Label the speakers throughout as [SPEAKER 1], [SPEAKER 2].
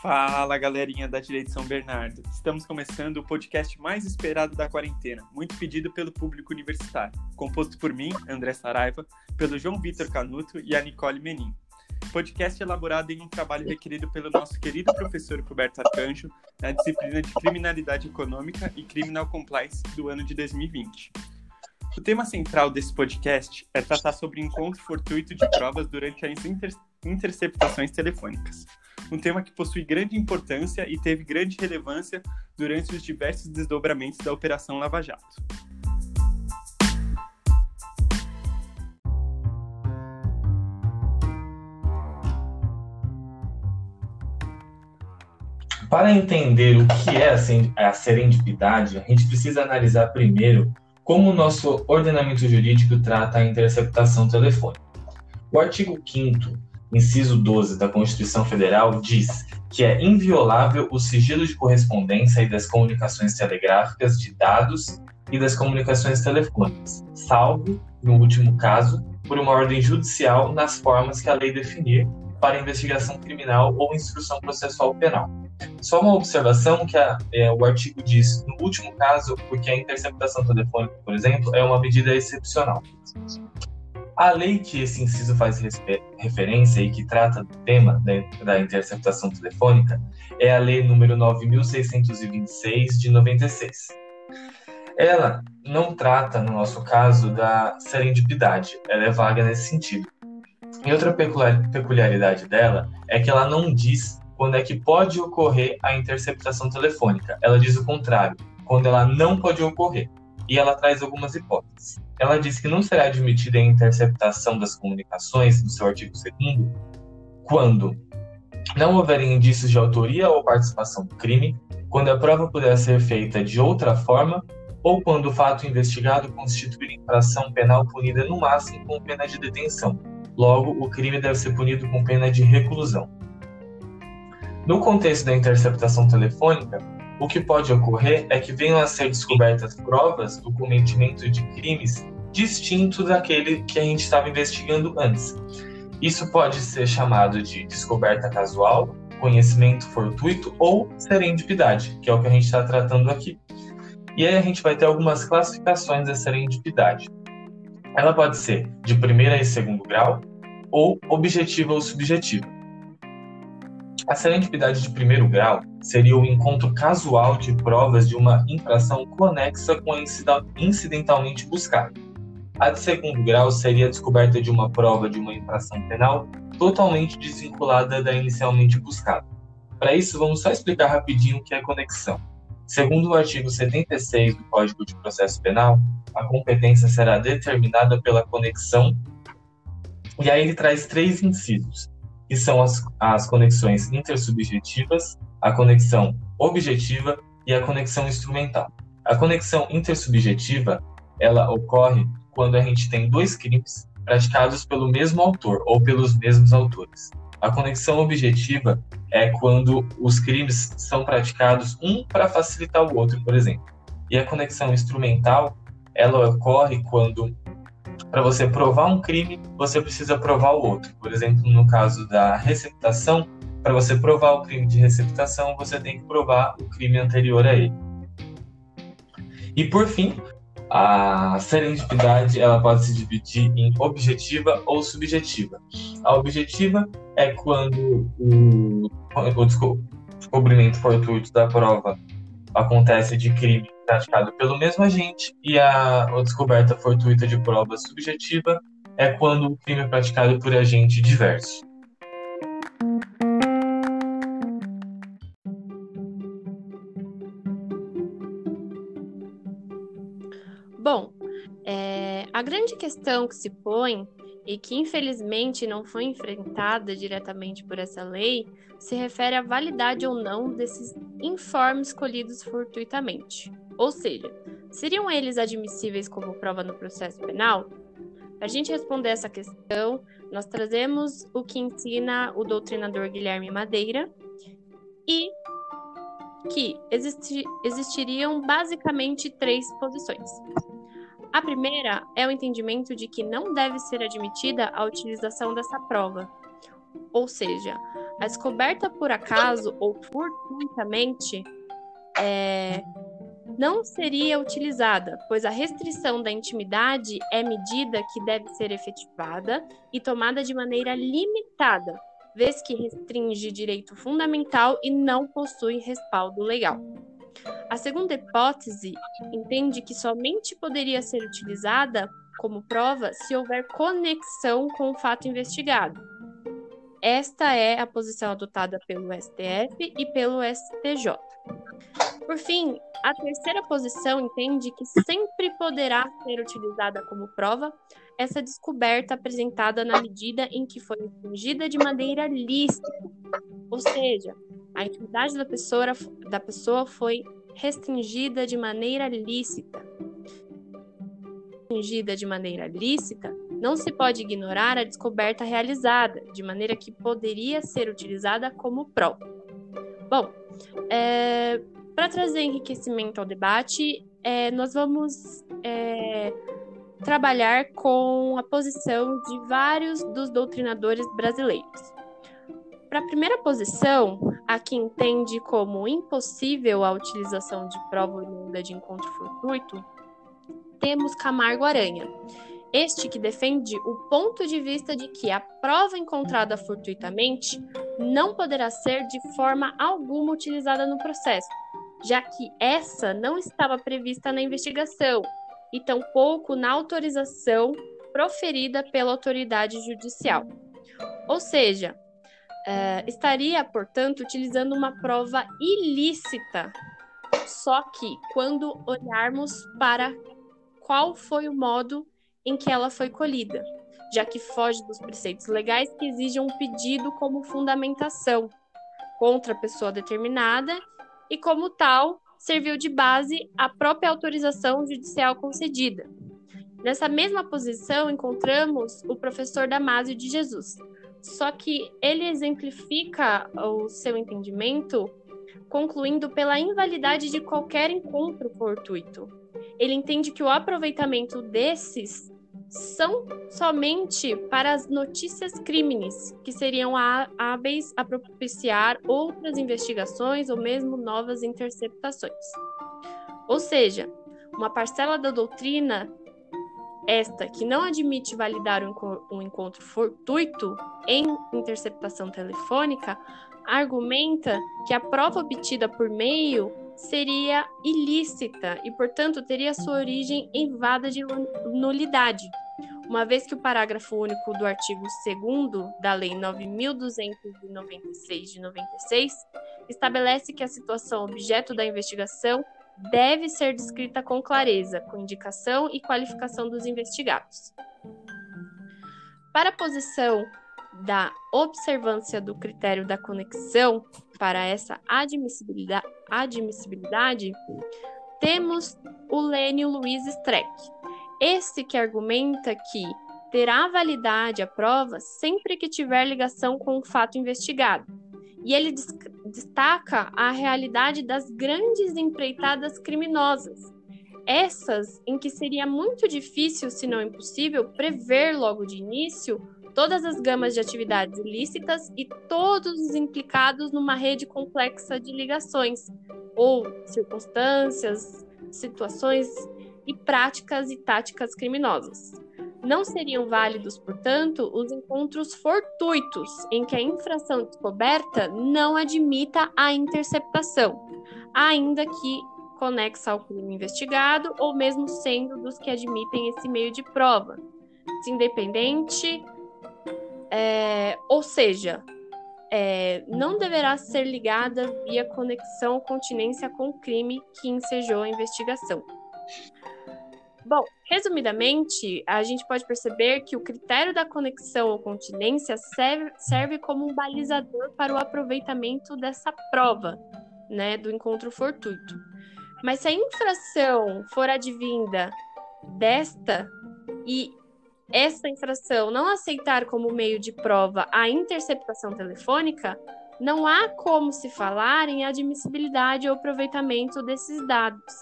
[SPEAKER 1] Fala galerinha da Direito São Bernardo. Estamos começando o podcast mais esperado da quarentena, muito pedido pelo público universitário, composto por mim, André Saraiva, pelo João Vitor Canuto e a Nicole Menin. Podcast elaborado em um trabalho requerido pelo nosso querido professor Roberto Arcanjo na disciplina de Criminalidade Econômica e Criminal Compliance do ano de 2020. O tema central desse podcast é tratar sobre encontro fortuito de provas durante as inter interceptações telefônicas um tema que possui grande importância e teve grande relevância durante os diversos desdobramentos da Operação Lava Jato.
[SPEAKER 2] Para entender o que é a serendipidade, a gente precisa analisar primeiro como o nosso ordenamento jurídico trata a interceptação telefônica. O artigo 5 inciso 12 da Constituição Federal diz que é inviolável o sigilo de correspondência e das comunicações telegráficas de dados e das comunicações telefônicas, salvo, no último caso, por uma ordem judicial nas formas que a lei definir para investigação criminal ou instrução processual penal. Só uma observação que a, é, o artigo diz, no último caso, porque a interceptação telefônica, por exemplo, é uma medida excepcional. A lei que esse inciso faz referência e que trata do tema da interceptação telefônica é a Lei número 9626 de 96. Ela não trata, no nosso caso, da serendipidade, ela é vaga nesse sentido. E outra peculiaridade dela é que ela não diz quando é que pode ocorrer a interceptação telefônica. Ela diz o contrário, quando ela não pode ocorrer e ela traz algumas hipóteses. Ela diz que não será admitida a interceptação das comunicações, no seu artigo 2 quando não houverem indícios de autoria ou participação no crime, quando a prova puder ser feita de outra forma ou quando o fato investigado constituir infração penal punida no máximo com pena de detenção. Logo, o crime deve ser punido com pena de reclusão. No contexto da interceptação telefônica, o que pode ocorrer é que venham a ser descobertas provas do cometimento de crimes distintos daquele que a gente estava investigando antes. Isso pode ser chamado de descoberta casual, conhecimento fortuito ou serendipidade, que é o que a gente está tratando aqui. E aí a gente vai ter algumas classificações da serendipidade. Ela pode ser de primeira e segundo grau, ou objetiva ou subjetiva. A serendipidade de primeiro grau seria o encontro casual de provas de uma infração conexa com a incidentalmente buscada. A de segundo grau seria a descoberta de uma prova de uma infração penal totalmente desvinculada da inicialmente buscada. Para isso, vamos só explicar rapidinho o que é conexão. Segundo o artigo 76 do Código de Processo Penal, a competência será determinada pela conexão, e aí ele traz três incisos que são as, as conexões intersubjetivas, a conexão objetiva e a conexão instrumental. A conexão intersubjetiva, ela ocorre quando a gente tem dois crimes praticados pelo mesmo autor ou pelos mesmos autores. A conexão objetiva é quando os crimes são praticados um para facilitar o outro, por exemplo. E a conexão instrumental, ela ocorre quando para você provar um crime, você precisa provar o outro. Por exemplo, no caso da receptação, para você provar o crime de receptação, você tem que provar o crime anterior a ele. E por fim, a serendipidade ela pode se dividir em objetiva ou subjetiva. A objetiva é quando o, o descobrimento fortuito da prova acontece de crime praticado pelo mesmo agente e a, a descoberta fortuita de prova subjetiva é quando o crime é praticado por agente diverso.
[SPEAKER 3] Bom, é, a grande questão que se põe e que infelizmente não foi enfrentada diretamente por essa lei se refere à validade ou não desses informes colhidos fortuitamente. Ou seja, seriam eles admissíveis como prova no processo penal? Para a gente responder essa questão, nós trazemos o que ensina o doutrinador Guilherme Madeira e que existi existiriam basicamente três posições. A primeira é o entendimento de que não deve ser admitida a utilização dessa prova, ou seja, A descoberta por acaso ou fortuitamente é, não seria utilizada, pois a restrição da intimidade é medida que deve ser efetivada e tomada de maneira limitada, vez que restringe direito fundamental e não possui respaldo legal. A segunda hipótese entende que somente poderia ser utilizada como prova se houver conexão com o fato investigado. Esta é a posição adotada pelo STF e pelo STJ. Por fim, a terceira posição entende que sempre poderá ser utilizada como prova essa descoberta apresentada na medida em que foi infringida de maneira lícita, ou seja, a intimidade da pessoa, da pessoa foi restringida de maneira lícita. Restringida de maneira lícita, não se pode ignorar a descoberta realizada, de maneira que poderia ser utilizada como prova. Bom, é, para trazer enriquecimento ao debate, é, nós vamos é, trabalhar com a posição de vários dos doutrinadores brasileiros. Para a primeira posição, a que entende como impossível a utilização de prova oriunda de encontro fortuito, temos Camargo Aranha. Este que defende o ponto de vista de que a prova encontrada fortuitamente não poderá ser de forma alguma utilizada no processo, já que essa não estava prevista na investigação e tampouco na autorização proferida pela autoridade judicial. Ou seja, uh, estaria, portanto, utilizando uma prova ilícita, só que quando olharmos para qual foi o modo em que ela foi colhida, já que foge dos preceitos legais que exigem um pedido como fundamentação contra a pessoa determinada e, como tal, serviu de base à própria autorização judicial concedida. Nessa mesma posição encontramos o professor Damásio de Jesus, só que ele exemplifica o seu entendimento concluindo pela invalidade de qualquer encontro fortuito. Ele entende que o aproveitamento desses são somente para as notícias crimes, que seriam hábeis a propiciar outras investigações ou mesmo novas interceptações. Ou seja, uma parcela da doutrina, esta que não admite validar um encontro fortuito em interceptação telefônica, argumenta que a prova obtida por meio seria ilícita e, portanto, teria sua origem em vada de nulidade, uma vez que o parágrafo único do artigo 2 da Lei 9.296 de 96 estabelece que a situação objeto da investigação deve ser descrita com clareza, com indicação e qualificação dos investigados. Para a posição da observância do critério da conexão para essa admissibilidade, admissibilidade temos o Lênio Luiz Streck, esse que argumenta que terá validade a prova sempre que tiver ligação com o fato investigado. E ele destaca a realidade das grandes empreitadas criminosas, essas em que seria muito difícil, se não impossível, prever logo de início todas as gamas de atividades ilícitas e todos os implicados numa rede complexa de ligações ou circunstâncias, situações e práticas e táticas criminosas. Não seriam válidos, portanto, os encontros fortuitos, em que a infração descoberta não admita a interceptação, ainda que conexa ao crime investigado ou mesmo sendo dos que admitem esse meio de prova. Independente é, ou seja, é, não deverá ser ligada via conexão ou continência com o crime que ensejou a investigação. Bom, resumidamente, a gente pode perceber que o critério da conexão ou continência serve, serve como um balizador para o aproveitamento dessa prova, né, do encontro fortuito. Mas se a infração for advinda desta e essa infração não aceitar como meio de prova a interceptação telefônica, não há como se falar em admissibilidade ou aproveitamento desses dados.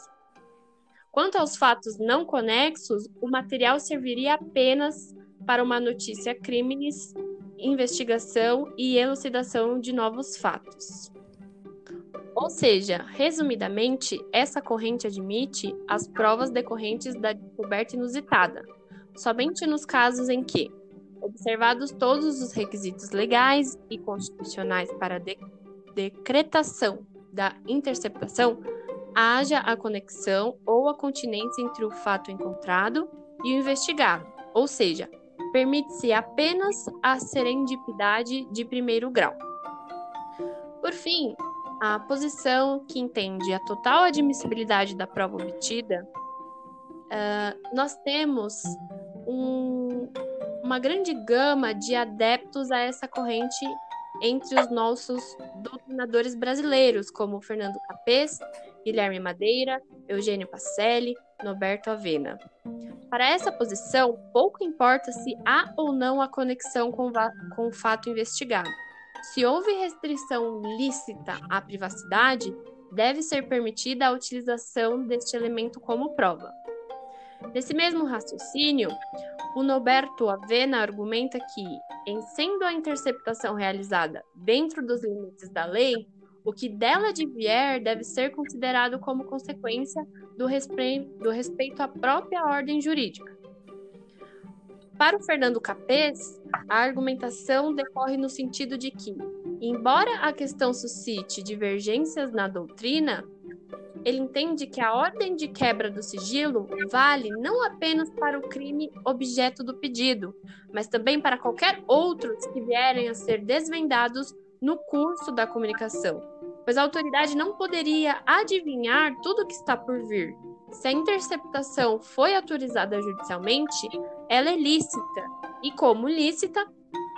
[SPEAKER 3] Quanto aos fatos não conexos, o material serviria apenas para uma notícia crimes investigação e elucidação de novos fatos. Ou seja, resumidamente, essa corrente admite as provas decorrentes da descoberta inusitada, somente nos casos em que, observados todos os requisitos legais e constitucionais para de decretação da interceptação, haja a conexão ou a continência entre o fato encontrado e o investigado, ou seja, permite-se apenas a serendipidade de primeiro grau. Por fim, a posição que entende a total admissibilidade da prova obtida, uh, nós temos um, uma grande gama de adeptos a essa corrente entre os nossos doutrinadores brasileiros, como Fernando Capês, Guilherme Madeira, Eugênio Pacelli, Norberto Avena. Para essa posição, pouco importa se há ou não a conexão com, com o fato investigado. Se houve restrição lícita à privacidade, deve ser permitida a utilização deste elemento como prova. Nesse mesmo raciocínio, o Norberto Avena argumenta que, em sendo a interceptação realizada dentro dos limites da lei, o que dela advier deve ser considerado como consequência do, respeito, do respeito à própria ordem jurídica. Para o Fernando Capês, a argumentação decorre no sentido de que, embora a questão suscite divergências na doutrina, ele entende que a ordem de quebra do sigilo vale não apenas para o crime objeto do pedido, mas também para qualquer outros que vierem a ser desvendados no curso da comunicação, pois a autoridade não poderia adivinhar tudo o que está por vir. Se a interceptação foi autorizada judicialmente, ela é lícita e, como lícita,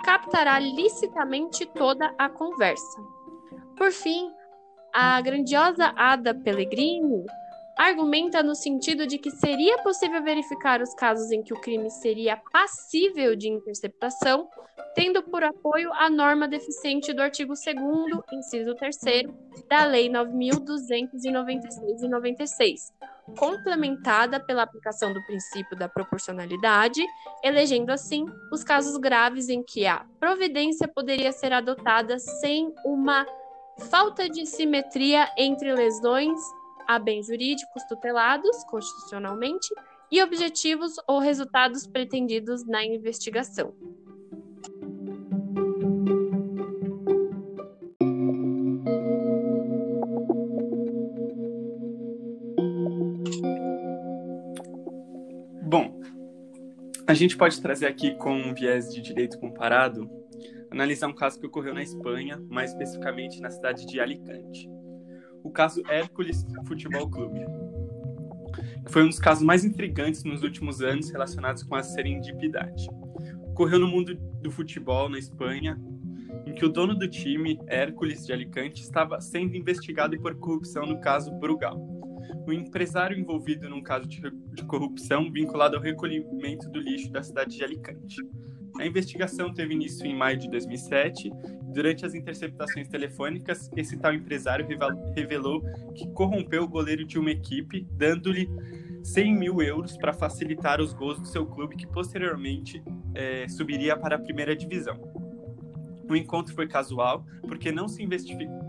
[SPEAKER 3] captará licitamente toda a conversa. Por fim, a grandiosa Ada Pellegrini argumenta no sentido de que seria possível verificar os casos em que o crime seria passível de interceptação, tendo por apoio a norma deficiente do artigo 2 inciso 3 da Lei 9296 e 96, complementada pela aplicação do princípio da proporcionalidade, elegendo assim os casos graves em que a providência poderia ser adotada sem uma falta de simetria entre lesões a bens jurídicos tutelados constitucionalmente e objetivos ou resultados pretendidos na investigação.
[SPEAKER 1] Bom, a gente pode trazer aqui com um viés de direito comparado, analisar um caso que ocorreu na Espanha, mais especificamente na cidade de Alicante o caso Hércules Futebol Clube, que foi um dos casos mais intrigantes nos últimos anos relacionados com a serendipidade. Ocorreu no mundo do futebol na Espanha, em que o dono do time, Hércules de Alicante, estava sendo investigado por corrupção no caso Brugal. O empresário envolvido num caso de corrupção vinculado ao recolhimento do lixo da cidade de Alicante. A investigação teve início em maio de 2007. Durante as interceptações telefônicas, esse tal empresário revelou que corrompeu o goleiro de uma equipe, dando-lhe 100 mil euros para facilitar os gols do seu clube, que posteriormente é, subiria para a primeira divisão. O encontro foi casual, porque não se,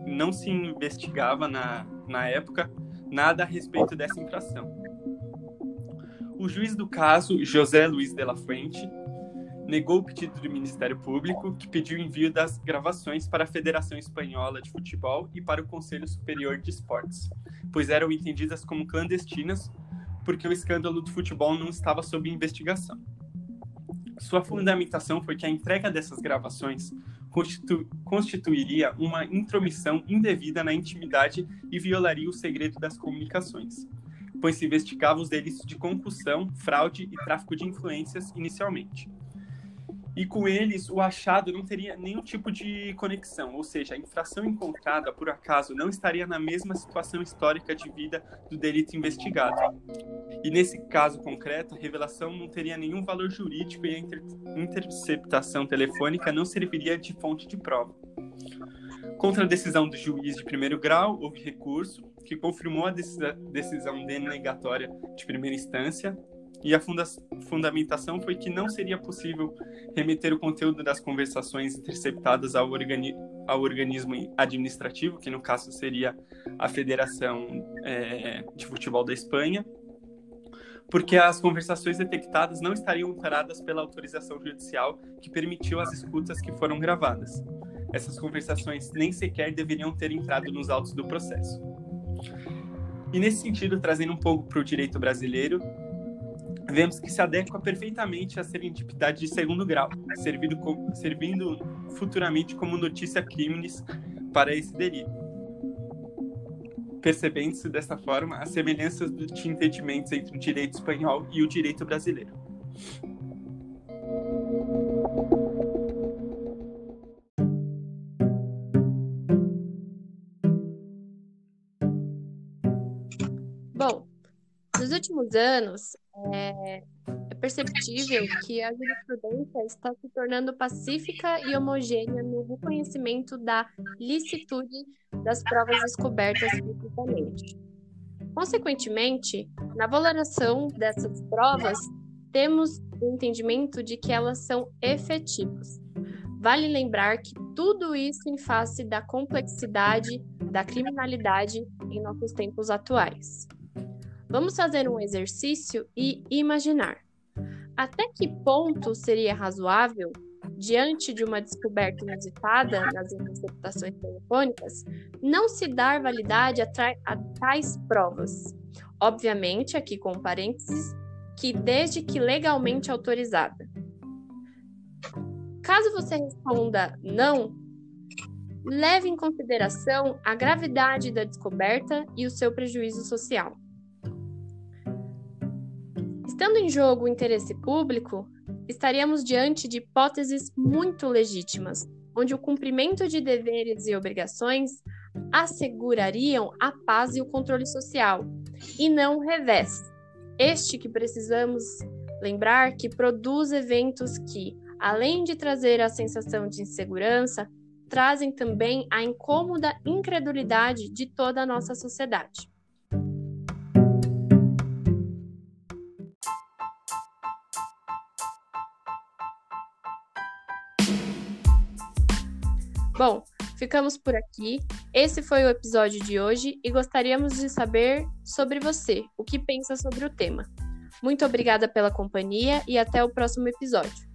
[SPEAKER 1] não se investigava na, na época nada a respeito dessa infração. O juiz do caso, José Luiz de la Fuente, negou o pedido do Ministério Público, que pediu envio das gravações para a Federação Espanhola de Futebol e para o Conselho Superior de Esportes, pois eram entendidas como clandestinas porque o escândalo do futebol não estava sob investigação. Sua fundamentação foi que a entrega dessas gravações constitu constituiria uma intromissão indevida na intimidade e violaria o segredo das comunicações, pois se investigava os delitos de concussão, fraude e tráfico de influências inicialmente e com eles o achado não teria nenhum tipo de conexão, ou seja, a infração encontrada por acaso não estaria na mesma situação histórica de vida do delito investigado. E nesse caso concreto, a revelação não teria nenhum valor jurídico e a inter interceptação telefônica não serviria de fonte de prova. Contra a decisão do juiz de primeiro grau, houve recurso que confirmou a decisão denegatória de primeira instância e a funda fundamentação foi que não seria possível remeter o conteúdo das conversações interceptadas ao, organi ao organismo administrativo, que no caso seria a Federação é, de Futebol da Espanha, porque as conversações detectadas não estariam amparadas pela autorização judicial que permitiu as escutas que foram gravadas. Essas conversações nem sequer deveriam ter entrado nos autos do processo. E nesse sentido, trazendo um pouco para o direito brasileiro, vemos que se adequa perfeitamente à serendipidade de segundo grau, servindo, servindo futuramente como notícia crimes para esse delito. Percebendo-se dessa forma as semelhanças de entendimentos entre o direito espanhol e o direito brasileiro.
[SPEAKER 3] Bom, nos últimos anos, é, é perceptível que a jurisprudência está se tornando pacífica e homogênea no reconhecimento da licitude das provas descobertas publicamente. Consequentemente, na valoração dessas provas, temos o entendimento de que elas são efetivas. Vale lembrar que tudo isso em face da complexidade da criminalidade em nossos tempos atuais. Vamos fazer um exercício e imaginar. Até que ponto seria razoável, diante de uma descoberta inusitada nas interceptações telefônicas, não se dar validade a, a tais provas? Obviamente, aqui com parênteses, que desde que legalmente autorizada. Caso você responda não, leve em consideração a gravidade da descoberta e o seu prejuízo social. Estando em jogo o interesse público, estaríamos diante de hipóteses muito legítimas, onde o cumprimento de deveres e obrigações assegurariam a paz e o controle social, e não o revés. Este que precisamos lembrar que produz eventos que, além de trazer a sensação de insegurança, trazem também a incômoda incredulidade de toda a nossa sociedade. Bom, ficamos por aqui. Esse foi o episódio de hoje e gostaríamos de saber sobre você, o que pensa sobre o tema. Muito obrigada pela companhia e até o próximo episódio.